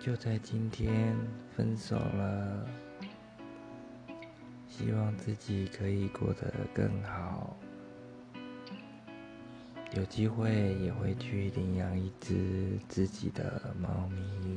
就在今天分手了。希望自己可以过得更好。有机会也会去领养一只自己的猫咪。